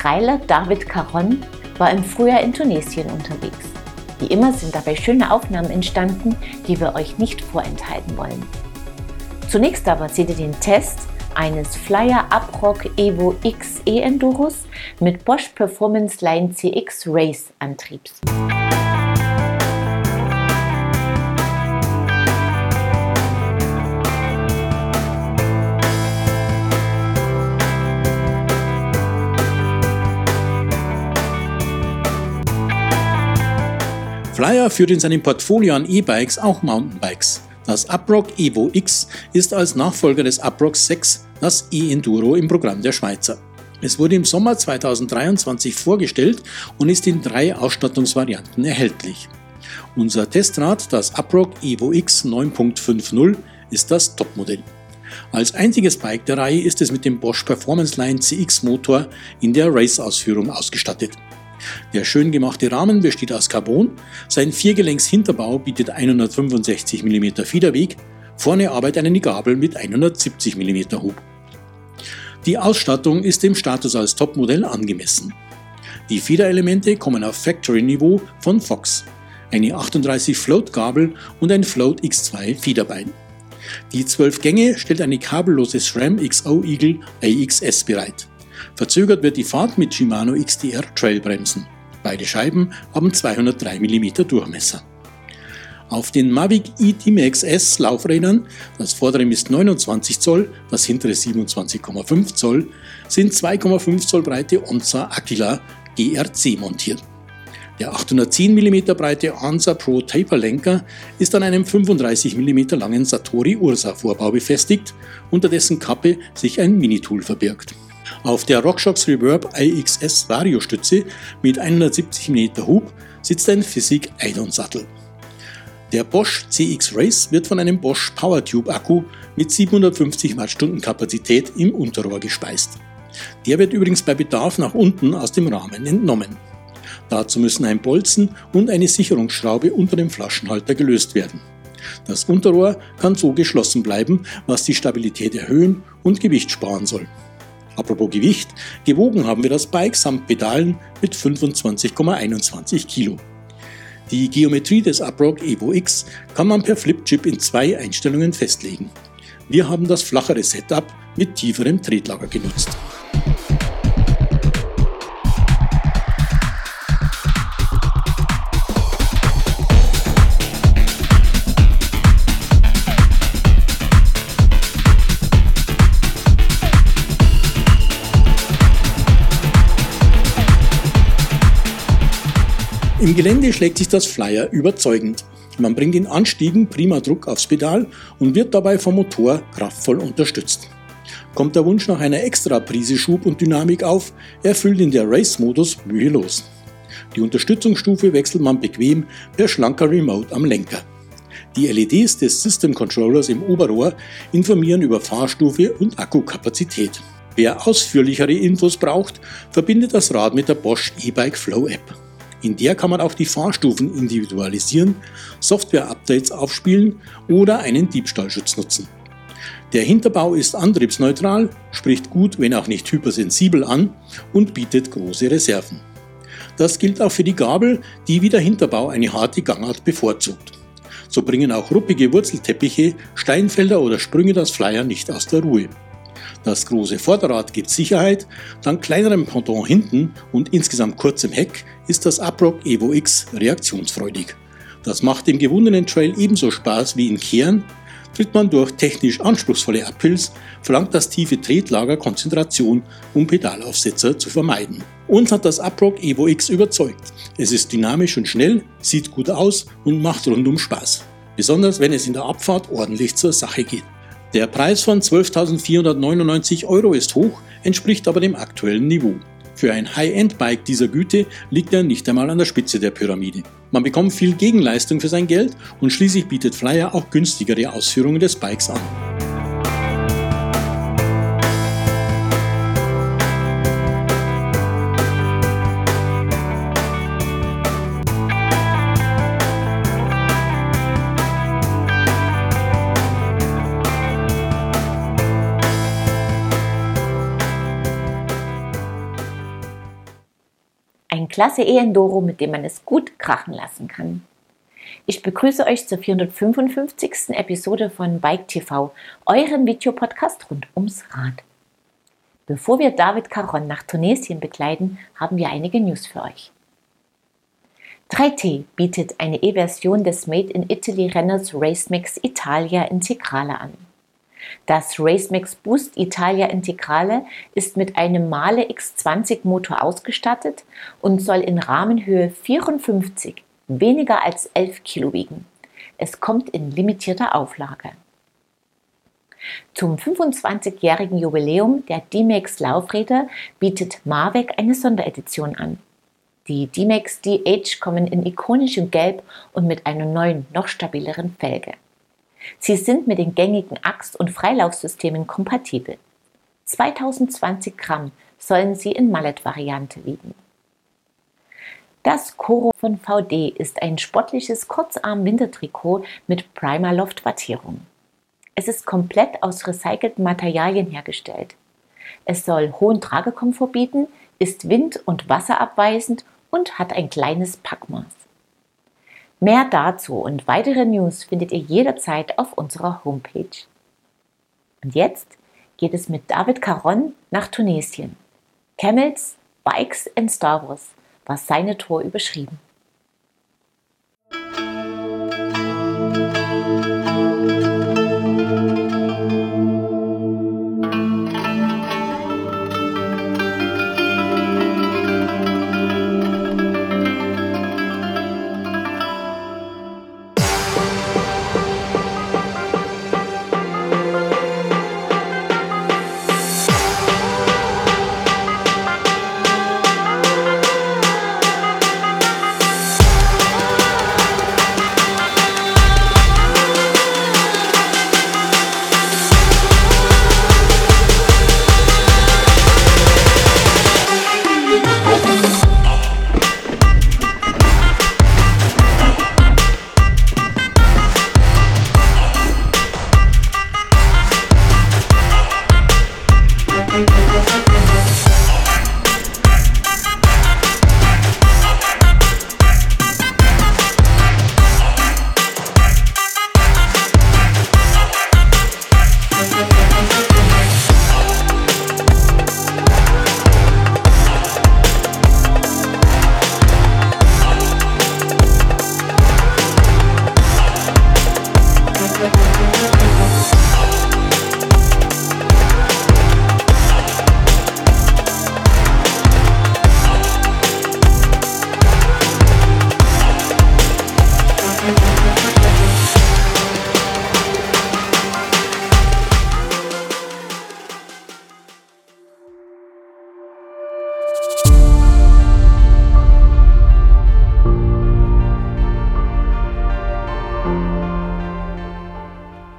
Trailer David Caron war im Frühjahr in Tunesien unterwegs. Wie immer sind dabei schöne Aufnahmen entstanden, die wir euch nicht vorenthalten wollen. Zunächst aber seht ihr den Test eines Flyer Uprock Evo X E-Enduros mit Bosch Performance Line CX Race Antriebs. Flyer führt in seinem Portfolio an E-Bikes auch Mountainbikes. Das Uprock Evo X ist als Nachfolger des Uprock 6 das E-Enduro im Programm der Schweizer. Es wurde im Sommer 2023 vorgestellt und ist in drei Ausstattungsvarianten erhältlich. Unser Testrad, das Uprock Evo X 9.50, ist das Topmodell. Als einziges Bike der Reihe ist es mit dem Bosch Performance Line CX Motor in der Race-Ausführung ausgestattet. Der schön gemachte Rahmen besteht aus Carbon, sein Viergelenks-Hinterbau bietet 165 mm Federweg, vorne arbeitet eine Gabel mit 170 mm Hub. Die Ausstattung ist dem Status als Topmodell angemessen. Die Federelemente kommen auf Factory-Niveau von Fox, eine 38 Float-Gabel und ein Float X2 Federbein. Die 12 Gänge stellt eine kabellose SRAM XO Eagle AXS bereit. Verzögert wird die Fahrt mit Shimano XDR Trailbremsen. Beide Scheiben haben 203 mm Durchmesser. Auf den Mavic e-D-Max S Laufrädern, das vordere misst 29 Zoll, das hintere 27,5 Zoll, sind 2,5 Zoll breite Onza Aquila GRC montiert. Der 810 mm breite Ansa Pro Taper Lenker ist an einem 35 mm langen Satori Ursa Vorbau befestigt, unter dessen Kappe sich ein Minitool verbirgt. Auf der RockShox Reverb IXS Variostütze mit 170 mm Hub sitzt ein Physik Eidon Sattel. Der Bosch CX Race wird von einem Bosch PowerTube Akku mit 750 Wattstunden Kapazität im Unterrohr gespeist. Der wird übrigens bei Bedarf nach unten aus dem Rahmen entnommen. Dazu müssen ein Bolzen und eine Sicherungsschraube unter dem Flaschenhalter gelöst werden. Das Unterrohr kann so geschlossen bleiben, was die Stabilität erhöhen und Gewicht sparen soll. Apropos Gewicht, gewogen haben wir das Bike samt Pedalen mit 25,21 Kilo. Die Geometrie des Uprock Evo X kann man per Flipchip in zwei Einstellungen festlegen. Wir haben das flachere Setup mit tieferem Tretlager genutzt. Im Gelände schlägt sich das Flyer überzeugend. Man bringt in Anstiegen prima Druck aufs Pedal und wird dabei vom Motor kraftvoll unterstützt. Kommt der Wunsch nach einer extra Prise Schub und Dynamik auf, erfüllt in der Race-Modus mühelos. Die Unterstützungsstufe wechselt man bequem per schlanker Remote am Lenker. Die LEDs des System Controllers im Oberrohr informieren über Fahrstufe und Akkukapazität. Wer ausführlichere Infos braucht, verbindet das Rad mit der Bosch E-Bike Flow App. In der kann man auch die Fahrstufen individualisieren, Software-Updates aufspielen oder einen Diebstahlschutz nutzen. Der Hinterbau ist antriebsneutral, spricht gut, wenn auch nicht hypersensibel an und bietet große Reserven. Das gilt auch für die Gabel, die wie der Hinterbau eine harte Gangart bevorzugt. So bringen auch ruppige Wurzelteppiche, Steinfelder oder Sprünge das Flyer nicht aus der Ruhe. Das große Vorderrad gibt Sicherheit, dank kleinerem Ponton hinten und insgesamt kurzem Heck ist das Uprock Evo X reaktionsfreudig. Das macht dem gewundenen Trail ebenso Spaß wie in Kehren. Tritt man durch technisch anspruchsvolle Uphills, verlangt das tiefe Tretlager Konzentration, um Pedalaufsetzer zu vermeiden. Uns hat das Uprock Evo X überzeugt. Es ist dynamisch und schnell, sieht gut aus und macht rundum Spaß. Besonders wenn es in der Abfahrt ordentlich zur Sache geht. Der Preis von 12.499 Euro ist hoch, entspricht aber dem aktuellen Niveau. Für ein High-End-Bike dieser Güte liegt er nicht einmal an der Spitze der Pyramide. Man bekommt viel Gegenleistung für sein Geld und schließlich bietet Flyer auch günstigere Ausführungen des Bikes an. Klasse E-Enduro, mit dem man es gut krachen lassen kann. Ich begrüße euch zur 455. Episode von Bike TV, eurem Videopodcast rund ums Rad. Bevor wir David Caron nach Tunesien begleiten, haben wir einige News für euch. 3T bietet eine E-Version des Made in Italy Renners Racemax Italia Integrale an. Das Racemax Boost Italia Integrale ist mit einem Male X20 Motor ausgestattet und soll in Rahmenhöhe 54 weniger als 11 Kilo wiegen. Es kommt in limitierter Auflage. Zum 25-jährigen Jubiläum der D-Max Laufräder bietet Marweg eine Sonderedition an. Die D-Max DH kommen in ikonischem Gelb und mit einer neuen, noch stabileren Felge. Sie sind mit den gängigen Axt- und Freilaufsystemen kompatibel. 2020 Gramm sollen sie in Mallet-Variante wiegen. Das Coro von VD ist ein sportliches Kurzarm-Wintertrikot mit Primaloft-Wattierung. Es ist komplett aus recycelten Materialien hergestellt. Es soll hohen Tragekomfort bieten, ist wind- und wasserabweisend und hat ein kleines Packmaß. Mehr dazu und weitere News findet ihr jederzeit auf unserer Homepage. Und jetzt geht es mit David Caron nach Tunesien. Camels, Bikes and Star Wars war seine Tour überschrieben.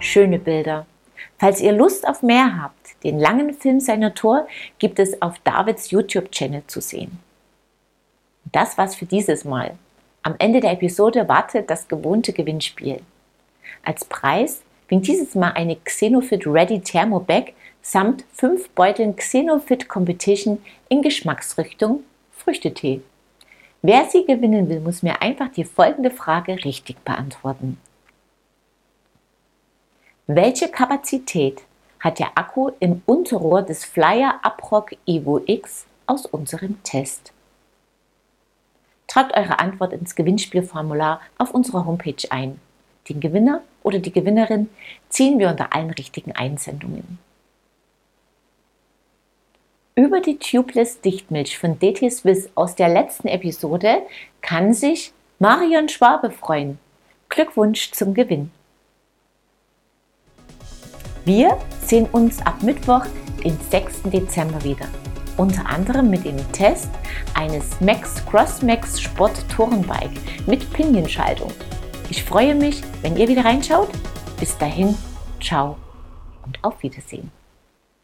Schöne Bilder. Falls ihr Lust auf mehr habt, den langen Film seiner Tour gibt es auf Davids YouTube-Channel zu sehen. Das war's für dieses Mal. Am Ende der Episode wartet das gewohnte Gewinnspiel. Als Preis winkt dieses Mal eine Xenofit Ready Thermo Bag samt fünf Beuteln Xenofit Competition in Geschmacksrichtung Früchtetee. Wer sie gewinnen will, muss mir einfach die folgende Frage richtig beantworten. Welche Kapazität hat der Akku im Unterrohr des Flyer Uprock Evo X aus unserem Test? Tragt eure Antwort ins Gewinnspielformular auf unserer Homepage ein. Den Gewinner oder die Gewinnerin ziehen wir unter allen richtigen Einsendungen. Über die Tubeless Dichtmilch von DT Swiss aus der letzten Episode kann sich Marion Schwabe freuen. Glückwunsch zum Gewinn! Wir sehen uns ab Mittwoch, den 6. Dezember wieder. Unter anderem mit dem Test eines Max Crossmax Sport Tourenbike mit Pinienschaltung. Ich freue mich, wenn ihr wieder reinschaut. Bis dahin, ciao und auf Wiedersehen.